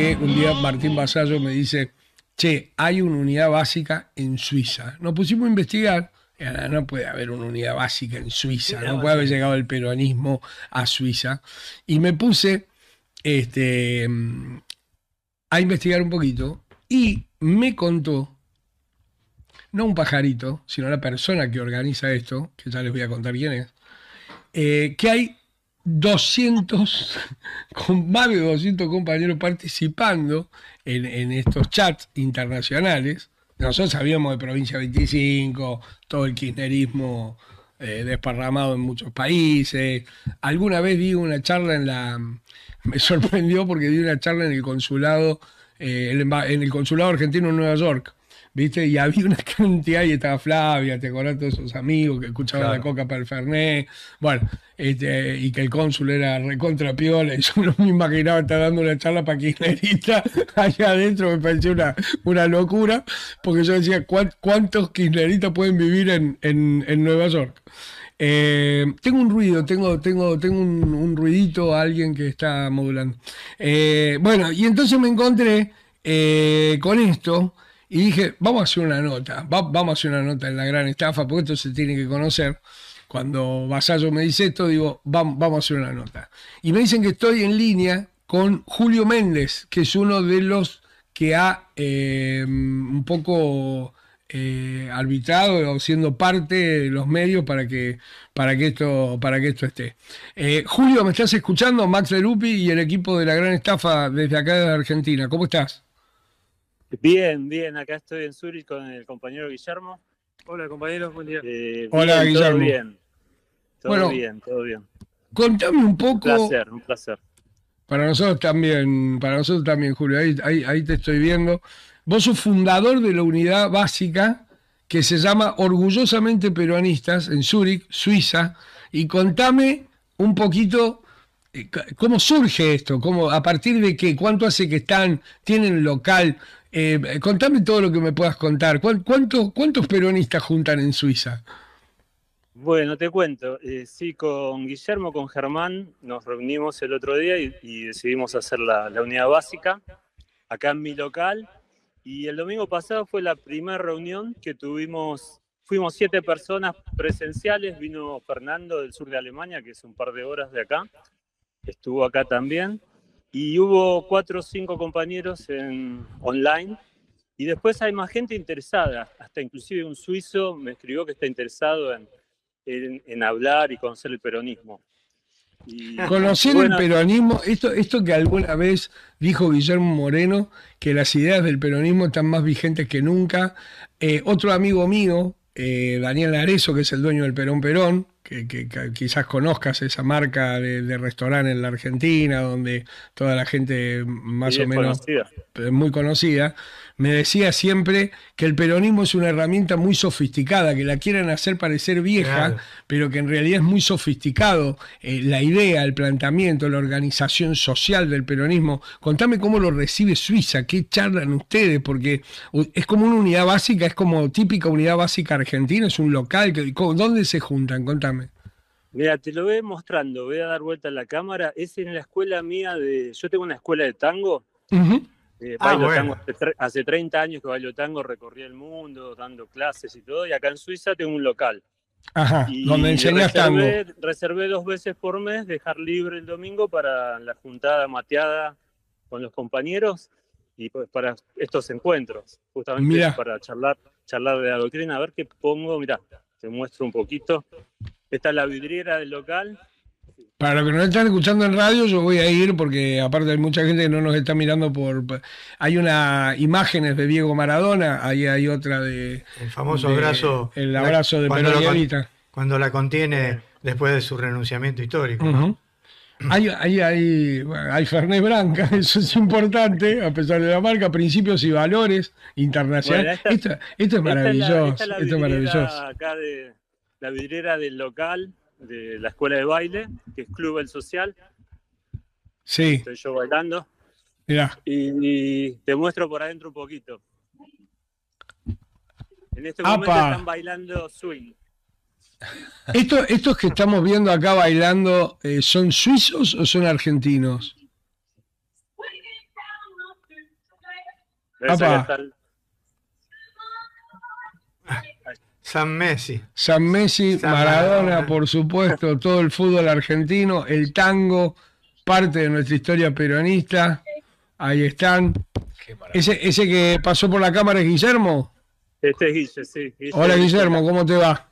Un día Martín Basallo me dice, che, hay una unidad básica en Suiza. Nos pusimos a investigar. No puede haber una unidad básica en Suiza, no puede haber llegado el peronismo a Suiza. Y me puse este, a investigar un poquito y me contó, no un pajarito, sino la persona que organiza esto, que ya les voy a contar quién es, eh, que hay 200, con más de 200 compañeros participando en, estos chats internacionales. Nosotros sabíamos de Provincia 25, todo el kirchnerismo eh, desparramado en muchos países. Alguna vez di una charla en la... Me sorprendió porque di una charla en el consulado, eh, en el consulado argentino en Nueva York ¿viste? Y había una cantidad, y estaba Flavia, te acordás todos esos amigos que escuchaban la coca para el Fernet, bueno, este, y que el cónsul era recontra piola, y yo no me imaginaba estar dando una charla para kirchneristas allá adentro, me pareció una, una locura, porque yo decía, ¿cuántos kirchneristas pueden vivir en, en, Nueva York? Eh, tengo un ruido, tengo, tengo, tengo un, ruidito, alguien que está modulando. Eh, bueno, y entonces me encontré eh, con esto, y dije, vamos a hacer una nota, vamos a hacer una nota en la gran estafa, porque esto se tiene que conocer. Cuando Vasallo me dice esto, digo, vamos, vamos a hacer una nota. Y me dicen que estoy en línea con Julio Méndez, que es uno de los que ha eh, un poco eh, arbitrado o siendo parte de los medios para que, para que, esto, para que esto esté. Eh, Julio, ¿me estás escuchando? Max de Lupi y el equipo de la gran estafa desde acá de Argentina. ¿Cómo estás? Bien, bien, acá estoy en Zurich con el compañero Guillermo. Hola compañeros, buen día. Eh, Hola Guillermo. Todo bien, todo bien, todo bien. Contame un poco. Un placer, un placer. Para nosotros también, para nosotros también, Julio, ahí, ahí, te estoy viendo. Vos sos fundador de la unidad básica que se llama Orgullosamente Peronistas en Zurich, Suiza, y contame un poquito cómo surge esto, cómo, a partir de qué, cuánto hace que están, tienen local, eh, contame todo lo que me puedas contar. ¿Cuántos, ¿Cuántos peronistas juntan en Suiza? Bueno, te cuento. Eh, sí, con Guillermo, con Germán, nos reunimos el otro día y, decidimos hacer la, unidad básica acá en mi local. Y el domingo pasado fue la primera reunión que tuvimos. Fuimos siete personas presenciales. Vino Fernando del sur de Alemania, que es un par de horas de acá. Estuvo acá también y hubo cuatro o cinco compañeros en online y después hay más gente interesada, hasta inclusive un suizo me escribió que está interesado en, en, hablar y conocer el peronismo. conocer el peronismo, esto, esto que alguna vez dijo Guillermo Moreno, que las ideas del peronismo están más vigentes que nunca. Eh, otro amigo mío, eh, Daniel Arezo, que es el dueño del Perón Perón, que, quizás conozcas esa marca de, restaurante en la Argentina, donde toda la gente más o menos muy conocida, me decía siempre que el peronismo es una herramienta muy sofisticada, que la quieren hacer parecer vieja, pero que en realidad es muy sofisticado. Eh, la idea, el planteamiento, la organización social del peronismo. Contame cómo lo recibe Suiza, qué charlan ustedes, porque es como una unidad básica, es como típica unidad básica argentina, es un local. Que, ¿Dónde se juntan? Contame. Mira, te lo voy mostrando, voy a dar vuelta a la cámara. Es en la escuela mía de. Yo tengo una escuela de tango. Eh, ah, tango hace, 30 años que bailo tango, recorrí el mundo dando clases y todo, y acá en Suiza tengo un local. Ajá, donde enseñas tango. Reservé dos veces por mes, dejar libre el domingo para la juntada mateada con los compañeros y pues para estos encuentros, justamente para charlar, charlar de la doctrina. A ver qué pongo, mira, te muestro un poquito. Esta es la vidriera del local, para los que nos están escuchando en radio, yo voy a ir porque aparte hay mucha gente que no nos está mirando por... Hay una imágenes de Diego Maradona, ahí hay otra de... El famoso abrazo. El abrazo de cuando, cuando la contiene después de su renunciamiento histórico. Hay, hay, hay, hay Fernet Branca, eso es importante, a pesar de la marca, principios y valores internacionales. esto, es maravilloso. esto es maravilloso. Acá de la vidriera del local de la escuela de baile, que es Club El Social. Sí. Estoy yo bailando. Mira. Y, te muestro por adentro un poquito. En este momento están bailando swing. ¿Esto, ¿Estos que estamos viendo acá bailando eh, son suizos o son argentinos? San Messi. San Messi, Maradona, por supuesto, todo el fútbol argentino, el tango, parte de nuestra historia peronista. Ahí están. Ese, ese que pasó por la cámara es Guillermo. Este es Guille, sí. Hola Guillermo, ¿cómo te va?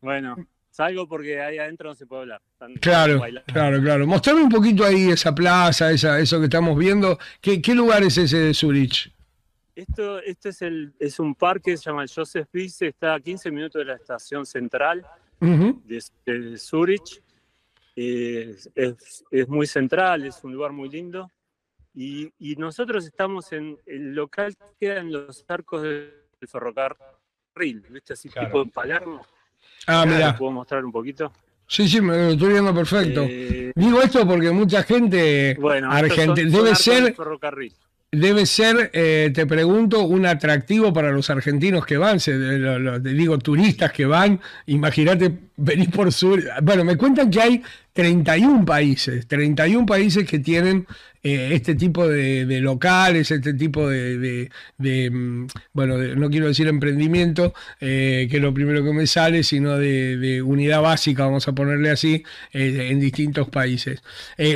Bueno, salgo porque ahí adentro no se puede hablar. claro, claro, claro. Mostrame un poquito ahí esa plaza, esa, eso que estamos viendo. ¿Qué, qué lugar es ese de Zurich? Esto, esto es, el, es un parque, se llama el Joseph Wiese, está a 15 minutos de la estación central de, Zurich. es, es, muy central, es un lugar muy lindo. Y, y, nosotros estamos en el local que queda en los arcos del ferrocarril, ¿viste? Así tipo de Palermo. Ah, mira. ¿Puedo mostrar un poquito? Sí, sí, me lo estoy viendo perfecto. Eh, Digo esto porque mucha gente bueno, argentina debe ser debe ser, eh, te pregunto, un atractivo para los argentinos que van, se, te digo, turistas que van, imagínate venir por sur. Bueno, me cuentan que hay 31 países, 31 países que tienen eh, este tipo de, locales, este tipo de, mm, bueno, no quiero decir emprendimiento, eh, que es lo primero que me sale, sino de, unidad básica, vamos a ponerle así, en distintos países.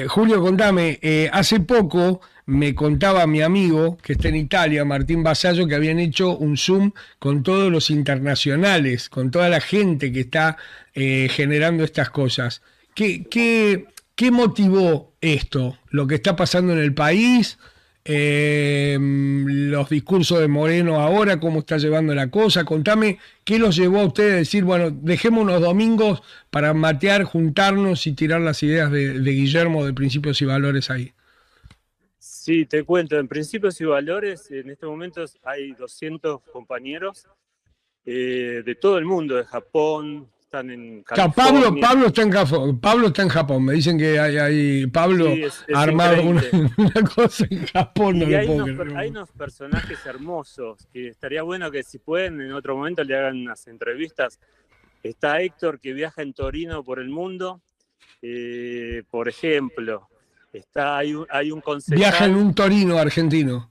Julio, contame, hace poco me contaba mi amigo que está en Italia, Martín Basallo, que habían hecho un Zoom con todos los internacionales, con toda la gente que está eh, generando estas cosas. ¿Qué, qué, qué motivó esto? ¿Lo que está pasando en el país? Eh, los discursos de Moreno ahora, cómo está llevando la cosa. Contame qué los llevó a ustedes a decir, bueno, dejemos unos domingos para matear, juntarnos y tirar las ideas de, Guillermo de principios y valores ahí. Sí, te cuento, en principios y valores, en este momento hay 200 compañeros eh, de todo el mundo, de Japón, están en California. Pablo, Pablo, está en Japón, Pablo está en Japón, me dicen que hay, hay Pablo armado una, cosa en Japón. y hay, unos, personajes hermosos, que estaría bueno que si pueden en otro momento le hagan unas entrevistas. Está Héctor que viaja en Torino por el mundo, eh, por ejemplo. Está, hay, un, hay un Viaja en un Torino argentino.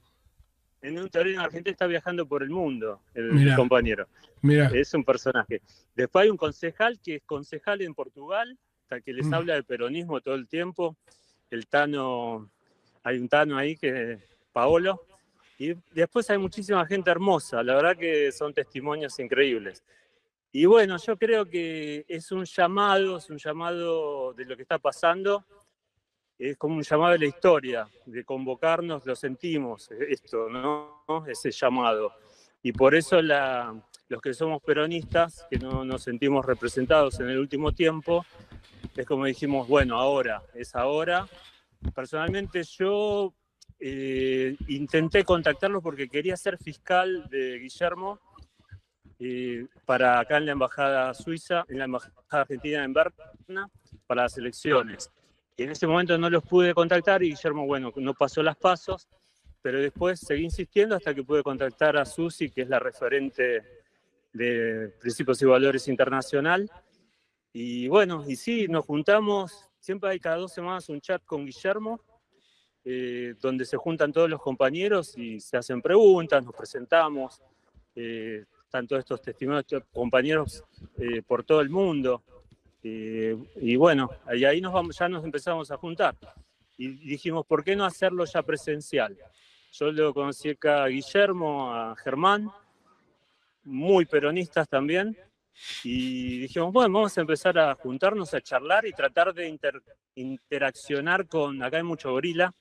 En un Torino argentino está viajando por el mundo, el compañero. Mira. Es un personaje. Después hay un concejal que es concejal en Portugal, que les mm. habla de peronismo todo el tiempo. El Tano, hay un Tano ahí que Paolo. Y después hay muchísima gente hermosa, la verdad que son testimonios increíbles. Y bueno, yo creo que es un llamado, es un llamado de lo que está pasando es como un llamado de la historia, de convocarnos, lo sentimos, esto, ¿no? Ese llamado. Y por eso la, los que somos peronistas, que no nos sentimos representados en el último tiempo, es como dijimos, bueno, ahora, es ahora. Personalmente yo eh, intenté contactarlo porque quería ser fiscal de Guillermo eh, para acá en la embajada suiza, en la embajada argentina en Berna, para las elecciones. Y en ese momento no los pude contactar y Guillermo, bueno, no pasó las pasos, pero después seguí insistiendo hasta que pude contactar a Susi, que es la referente de Principios y Valores Internacional. Y bueno, y sí, nos juntamos, siempre hay cada dos semanas un chat con Guillermo, eh, donde se juntan todos los compañeros y se hacen preguntas, nos presentamos, eh, todos estos testimonios, compañeros eh, por todo el mundo. Eh, y bueno, y ahí nos vamos, ya nos empezamos a juntar. Y dijimos, ¿por qué no hacerlo ya presencial? Yo lo conocí acá a Guillermo, a Germán, muy peronistas también. Y dijimos, bueno, vamos a empezar a juntarnos, a charlar y tratar de interaccionar con, acá hay mucho gorila,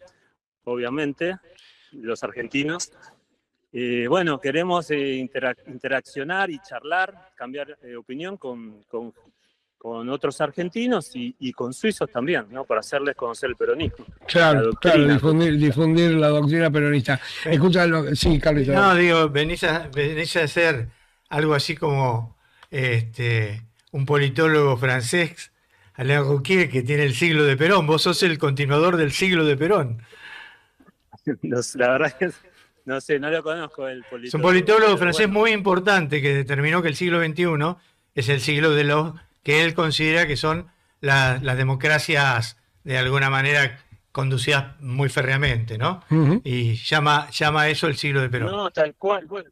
obviamente, los argentinos. Eh, bueno, queremos eh, interaccionar y charlar, cambiar opinión con, con, con otros argentinos y, con suizos también, ¿no? Para hacerles conocer el peronismo. Claro, claro, difundir, difundir, la doctrina peronista. Escucha, sí, Carlos. No, digo, venís a, venís a hacer algo así como este, un politólogo francés, Alain Rouquier, que tiene el siglo de Perón. Vos sos el continuador del siglo de Perón. la verdad es que no sé, no lo conozco el politólogo. Es un politólogo francés muy importante que determinó que el siglo XXI es el siglo de los que él considera que son las democracias de alguna manera conducidas muy férreamente, ¿no? Y llama, llama a eso el siglo de Perón. No, tal cual, bueno,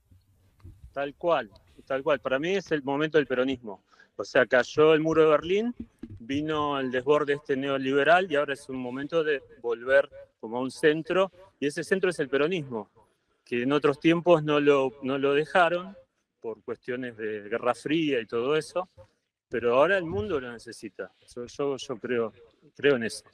tal cual, tal cual. Para mí es el momento del peronismo. O sea, cayó el muro de Berlín, vino el desborde este neoliberal y ahora es un momento de volver como a un centro y ese centro es el peronismo, que en otros tiempos no lo, no lo dejaron por cuestiones de Guerra Fría y todo eso, pero ahora el mundo lo necesita. Yo, yo, creo, creo en eso.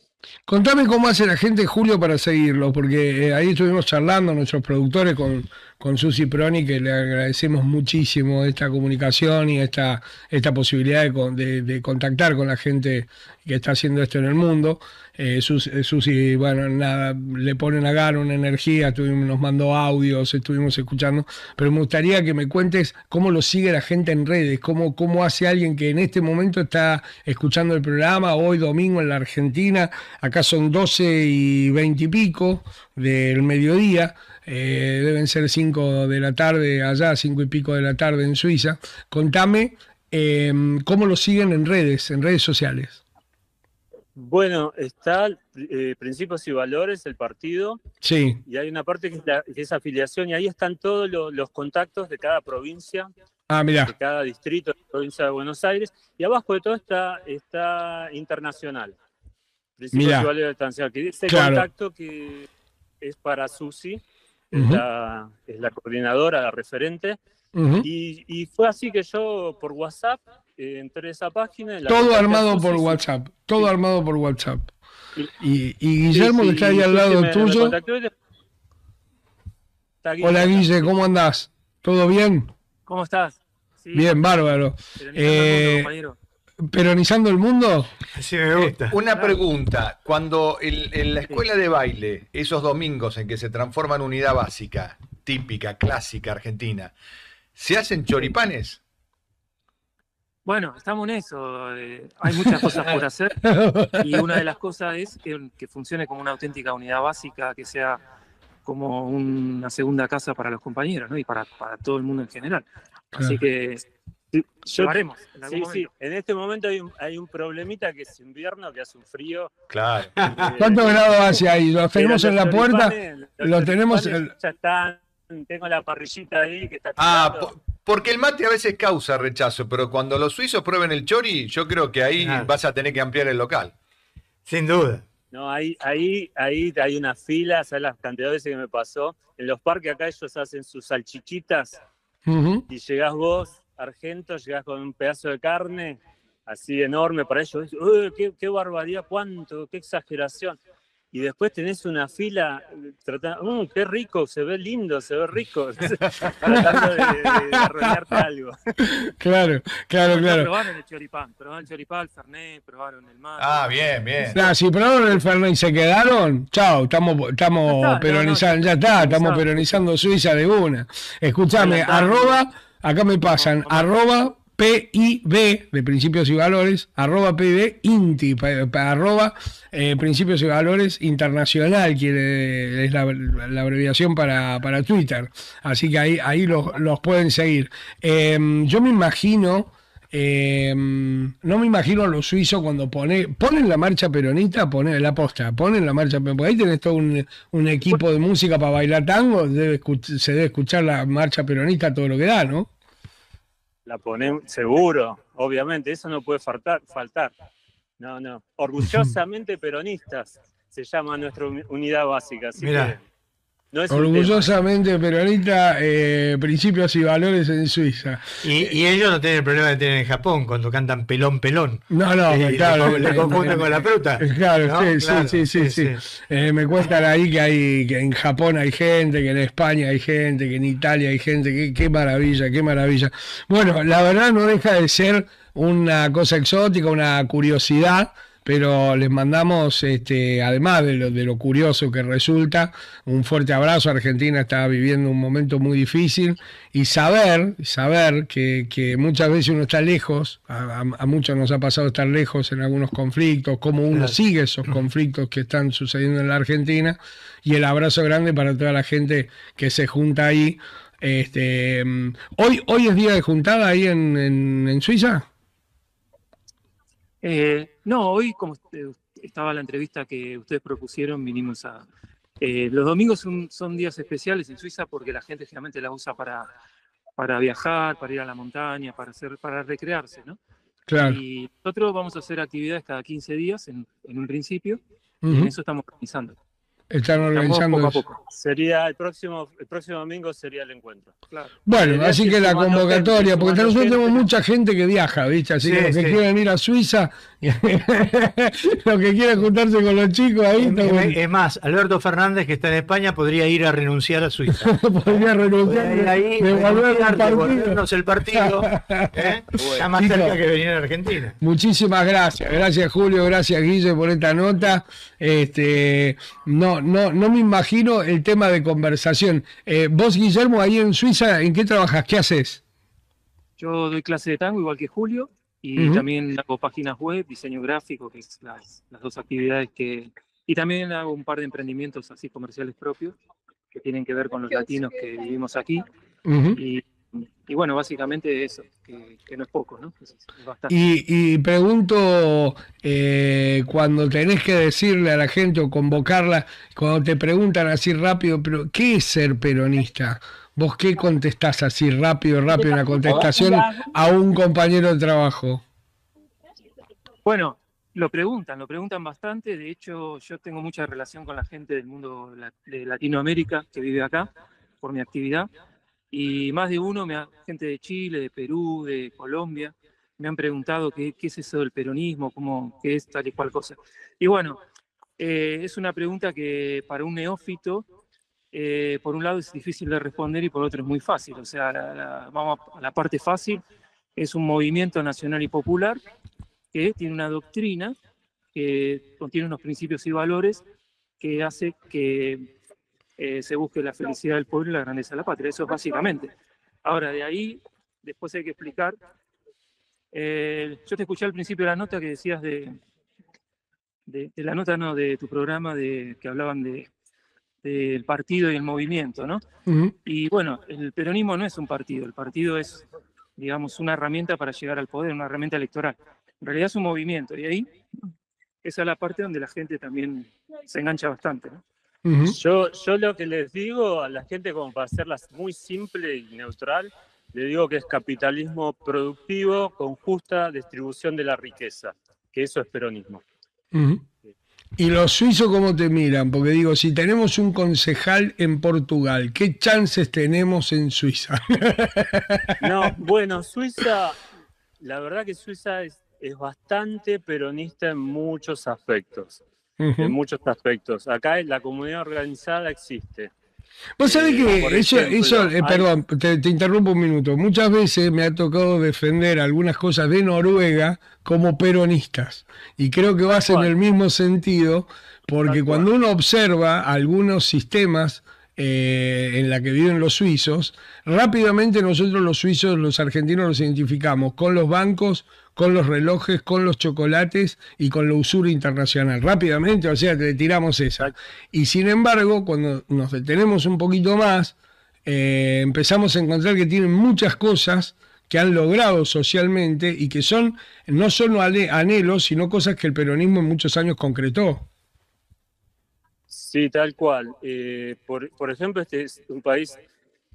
Contame cómo hace la gente, Julio, para seguirlo, porque eh, ahí estuvimos charlando, nuestros productores, con, con Susi Proni, que le agradecemos muchísimo esta comunicación y esta, esta posibilidad de, de, contactar con la gente que está haciendo esto en el mundo. Eh, Susi, bueno, nada, le ponen a Garo una energía, nos mandó audios, estuvimos escuchando, pero me gustaría que me cuentes cómo lo sigue la gente en redes, cómo, cómo hace alguien que en este momento está escuchando el programa, hoy domingo en la Argentina, acá son 12 y 20 y pico del mediodía. Eh, deben ser 5 de la tarde allá, 5 y pico de la tarde en Suiza. Contame eh, cómo lo siguen en redes, en redes sociales. Bueno, está eh, Principios y Valores, el partido. Sí. Y hay una parte que es, afiliación, y ahí están todos los, contactos de cada provincia. Ah, mira. De cada distrito de la provincia de Buenos Aires. Y abajo de todo está, está internacional. Principios y Valores internacional. Que dice contacto que es para Susi, es, la, es la coordinadora, la referente. y, y fue así que yo por WhatsApp entré a esa página. todo armado por WhatsApp, todo armado por WhatsApp. Y, Guillermo que está ahí al lado tuyo. Hola Guille, ¿cómo andás? ¿Todo bien? ¿Cómo estás? bien, bárbaro. ¿Peronizando el mundo? Sí, me gusta. una pregunta. Cuando en la escuela de baile, esos domingos en que se transforma en unidad básica, típica, clásica, argentina, ¿se hacen choripanes? Bueno, estamos en eso. Eh, hay muchas cosas por hacer y una de las cosas es que, funcione como una auténtica unidad básica, que sea como una segunda casa para los compañeros ¿no? y para, todo el mundo en general. Así que llevaremos. En sí, sí. En este momento hay un, hay un problemita que es invierno, que hace un frío. Claro. ¿Cuántos grados hace ahí? Lo tenemos en la puerta. Lo tenemos. Ya están. Tengo la parrillita ahí que está. Ah, porque el mate a veces causa rechazo, pero cuando los suizos prueben el chori, yo creo que ahí vas a tener que ampliar el local. Sin duda. No, ahí, ahí, ahí hay una fila, ¿sabes las cantidades de veces que me pasó? En los parques acá ellos hacen sus salchichitas y llegás vos, Argento, llegás con un pedazo de carne así enorme para ellos. qué, qué barbaridad! ¿Cuánto? ¡Qué exageración! y después tenés una fila tratando, mm, qué rico, se ve lindo, se ve rico, tratando de, de, algo. Claro, claro, claro. Probaron el choripán, probaron el choripán, el fernet, probaron el mar. Ah, bien, bien. si probaron el fernet y se quedaron, chao, estamos, estamos peronizando, ya está, estamos peronizando Suiza de una. Escúchame, arroba, acá me pasan, arroba PIB de Principios y Valores, arroba PIB INTI, arroba eh, Principios y Valores Internacional, que es la, abreviación para, Twitter. Así que ahí, ahí los, pueden seguir. Em, yo me imagino, em, no me imagino a los suizos cuando pone, ponen la marcha peronista, ponen la posta, ponen la marcha peronista, ahí tenés todo un, equipo de música para bailar tango, se debe escuchar la marcha peronista todo lo que da, ¿no? La ponemos, seguro, obviamente, eso no puede faltar. faltar. No, no. Orgullosamente peronistas se llama nuestra unidad básica. Así que Orgullosamente peronista, eh, principios y valores en Suiza. Y, ellos no tienen el problema de tener en Japón cuando cantan pelón pelón. No, no, claro. Le, confunden con la fruta. Claro, sí, sí, sí, eh, me cuentan ahí que hay que en Japón hay gente, que en España hay gente, que en Italia hay gente. Qué, qué maravilla, qué maravilla. Bueno, la verdad no deja de ser una cosa exótica, una curiosidad pero les mandamos, este, además de lo, de lo curioso que resulta, un fuerte abrazo. Argentina está viviendo un momento muy difícil y saber, saber que, que muchas veces uno está lejos, a, muchos nos ha pasado estar lejos en algunos conflictos, cómo uno sigue esos conflictos que están sucediendo en la Argentina y el abrazo grande para toda la gente que se junta ahí. Este, hoy, hoy es día de juntada ahí en, en Suiza. Eh, no, hoy como estaba la entrevista que ustedes propusieron, vinimos a... Eh, los domingos son, son, días especiales en Suiza porque la gente generalmente la usa para, para viajar, para ir a la montaña, para, hacer, para recrearse, ¿no? Claro. Y nosotros vamos a hacer actividades cada 15 días en, en un principio, y en eso estamos organizando. Están organizando poco a poco. Sería el próximo, el próximo domingo sería el encuentro. Claro. Bueno, así que la convocatoria, gente, porque nosotros tenemos mucha gente que viaja, ¿viste? Así Sí, que los que sí. quieren ir a Suiza, los que quieren juntarse con los chicos ahí, Es, es más, Alberto Fernández, que está en España, podría ir a renunciar a Suiza. podría renunciar, Podría ir ahí, devolver devolvernos el partido. ¿eh? Está más Chicos. cerca que venir a Argentina. Muchísimas gracias, gracias Julio, gracias Guille por esta nota. Este, no, no, no me imagino el tema de conversación. Eh, vos, Guillermo, ahí en Suiza, ¿en qué trabajas? ¿Qué haces? Yo doy clase de tango igual que Julio y también hago páginas web, diseño gráfico, que es las, las dos actividades que... Y también hago un par de emprendimientos así comerciales propios que tienen que ver con los latinos que vivimos aquí. Y, y bueno, básicamente eso, que, que no es poco, ¿no? Es, es bastante. Y, y pregunto, eh, cuando tenés que decirle a la gente o convocarla, cuando te preguntan así rápido, pero ¿qué es ser peronista? ¿Vos qué contestás así rápido, rápido, una contestación a un compañero de trabajo? Bueno, lo preguntan, lo preguntan bastante. De hecho, yo tengo mucha relación con la gente del mundo de Latinoamérica que vive acá por mi actividad. Y más de uno, me ha- gente de Chile, de Perú, de Colombia, me han preguntado qué, qué es eso del peronismo, cómo, qué es tal y cual cosa. Y bueno, eh, es una pregunta que para un neófito, eh, por un lado es difícil de responder y por otro es muy fácil. O sea, vamos a la parte fácil, es un movimiento nacional y popular que tiene una doctrina que contiene unos principios y valores que hace que eh, se busque la felicidad del pueblo y la grandeza de la patria. Eso es básicamente. Ahora, de ahí, después hay que explicar. eh, yo te escuché al principio de la nota que decías de, de, de la nota, no, de tu programa, de, que hablaban de del partido y el movimiento, ¿no? Ujú. Y bueno, el peronismo no es un partido, el partido es, digamos, una herramienta para llegar al poder, una herramienta electoral. En realidad es un movimiento, y ahí esa es la parte donde la gente también se engancha bastante, ¿no? Yo, yo lo que les digo a la gente, como para hacerlas muy simple y neutral, le digo que es capitalismo productivo con justa distribución de la riqueza, que eso es peronismo. ¿Y los suizos cómo te miran? Porque digo, si tenemos un concejal en Portugal, ¿qué chances tenemos en Suiza? No, bueno, Suiza, la verdad que Suiza es, es bastante peronista en muchos aspectos, en muchos aspectos. Acá la comunidad organizada existe. Vos sabés Eh, que eso, ejemplo, eso eh, perdón, te, te interrumpo un minuto. Muchas veces me ha tocado defender algunas cosas de Noruega como peronistas. Y creo que vas en el mismo sentido, porque cuando uno observa algunos sistemas eh, en la que viven los suizos, rápidamente nosotros los suizos, los argentinos, los identificamos con los bancos, con los relojes, con los chocolates y con la usura internacional. Rápidamente, o sea, te tiramos esa. Y sin embargo, cuando nos detenemos un poquito más, eh, empezamos a encontrar que tienen muchas cosas que han logrado socialmente y que son no solo anhelos, sino cosas que el peronismo en muchos años concretó. Sí, tal cual. Eh, por, por ejemplo, este es un país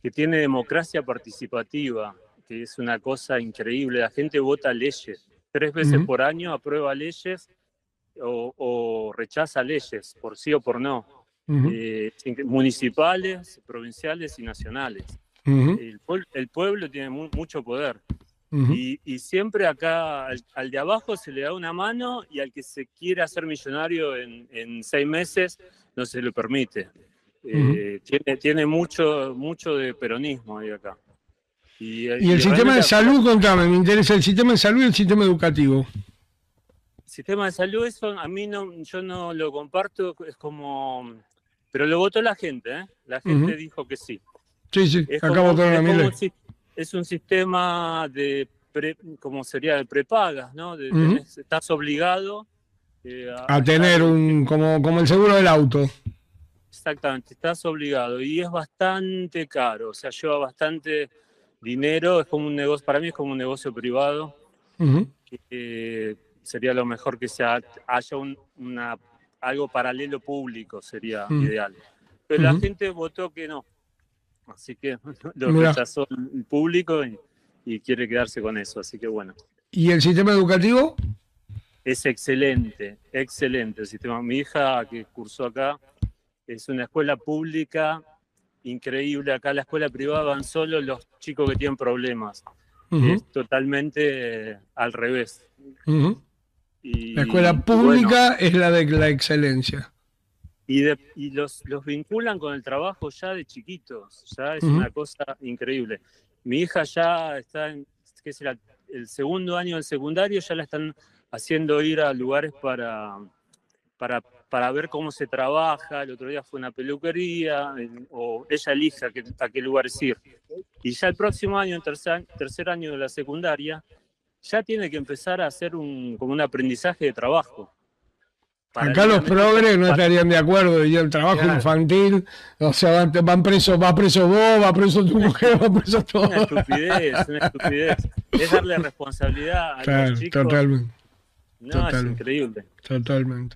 que tiene democracia participativa, que es una cosa increíble. La gente vota leyes. Tres veces Ujú. por año aprueba leyes o, o rechaza leyes, por sí o por no. Eh, municipales, provinciales y nacionales. El, puebl- el pueblo tiene mu- mucho poder. Y, y siempre acá al, al de abajo se le da una mano y al que se quiere hacer millonario en, en seis meses no se lo permite. Eh, tiene, tiene mucho, mucho de peronismo ahí acá. Y, Y el sistema de salud, contame, me interesa el sistema de salud y el sistema educativo. el sistema de salud, eso a mí no, yo no lo comparto, es como... Pero lo votó la gente, ¿eh? La gente dijo que sí. Sí, sí, Es, acá como, votaron es a un si- es un sistema de, pre, como sería de prepagas, ¿no? De- tenés- estás obligado eh, A tener estar- un, como, como el seguro del auto. Exactamente, estás obligado y es bastante caro, o sea, lleva bastante dinero, es como un negocio, para mí es como un negocio privado. Que, sería lo mejor que sea, haya un, una, algo paralelo público, sería ideal. Pero la gente votó que no. Así que lo Mirá. rechazó el público y, y quiere quedarse con eso. Así que bueno, ¿Y el sistema educativo? es excelente, excelente el sistema. Mi hija que cursó acá es una escuela pública increíble. Acá la escuela privada van solo los chicos que tienen problemas. Es totalmente eh, al revés. Y, La escuela bueno, pública es la de la excelencia. y de- y los, los vinculan con el trabajo ya de chiquitos. Ya es una cosa increíble. Mi hija ya está en es el, el segundo año del secundario, ya la están haciendo ir a lugares para, para, para ver cómo se trabaja. El otro día fue una peluquería, o ella elige a qué, a qué lugares ir. Y ya el próximo año, en tercer, tercer año de la secundaria, ya tiene que empezar a hacer un, como un aprendizaje de trabajo. Acá los progres no estarían de acuerdo y el trabajo Claro. infantil, o sea, van, van presos, va preso vos, va preso tu mujer, va preso todo. Una estupidez, una estupidez. Es darle responsabilidad a Claro, los chicos. totalmente, no, es increíble. totalmente.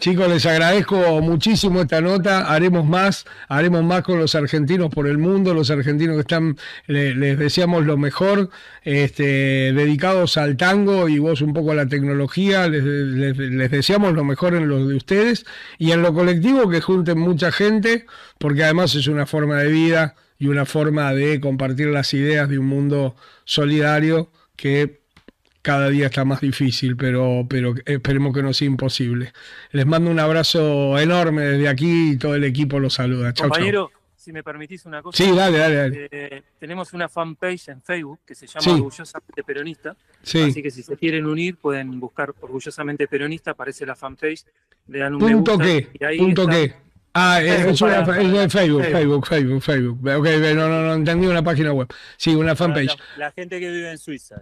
Chicos, les agradezco muchísimo esta nota. Haremos más, haremos más con los argentinos por el mundo, los argentinos que están, le- les deseamos lo mejor, este, dedicados al tango y vos un poco a la tecnología, les, les- les deseamos lo mejor en lo de ustedes y en lo colectivo que junten mucha gente, porque además es una forma de vida y una forma de compartir las ideas de un mundo solidario que cada día está más difícil, pero, pero esperemos que no sea imposible. Les mando un abrazo enorme desde aquí y todo el equipo los saluda. Chau. Compañero, si me permitís una cosa. Sí, dale, dale, dale. eh, tenemos una fanpage en Facebook que se llama Sí. Orgullosamente Peronista. Así Sí. que si se quieren unir, pueden buscar Orgullosamente Peronista, aparece la fanpage, le dan un me ¿Punto gusta, y ahí ¿Punto está. qué? Ah, es, una, es de Facebook, Facebook. Facebook, Facebook, Facebook. Ok, no, no, no, entendí una página web. Sí, una fanpage. la, la gente que vive en Suiza.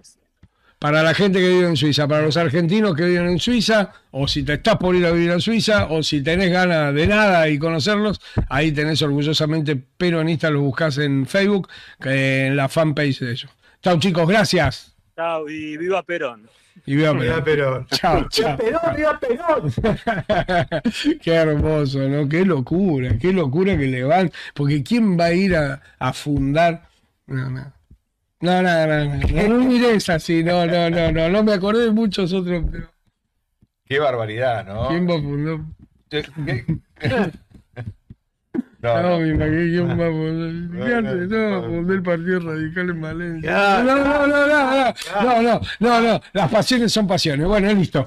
Para la gente que vive en Suiza, para los argentinos que viven en Suiza, o si te estás por ir a vivir a Suiza, o si tenés ganas de nada y conocerlos, ahí tenés orgullosamente peronista, los buscás en Facebook, en la fanpage de ellos. Chau chicos, gracias. Chao, y viva Perón. Y viva Viva Perón. Perón. Chao, chao. Perón, viva Perón. qué hermoso, ¿no? Qué locura, qué locura que le van. Porque ¿quién va a ir a, a fundar? No, no. No, no, no, no. No, no mires así, no, no, no, no. No me acordé de muchos otros, pero Qué barbaridad, ¿no? ¿quién va a fundar? ¿Qué- qué- No, No, no. me imaginé quién va a fundar. Fíjate, no, no. fundar el Partido Radical en Valencia. No, no, no, no, no, no, no, no, no. Las pasiones son pasiones. Bueno, listo.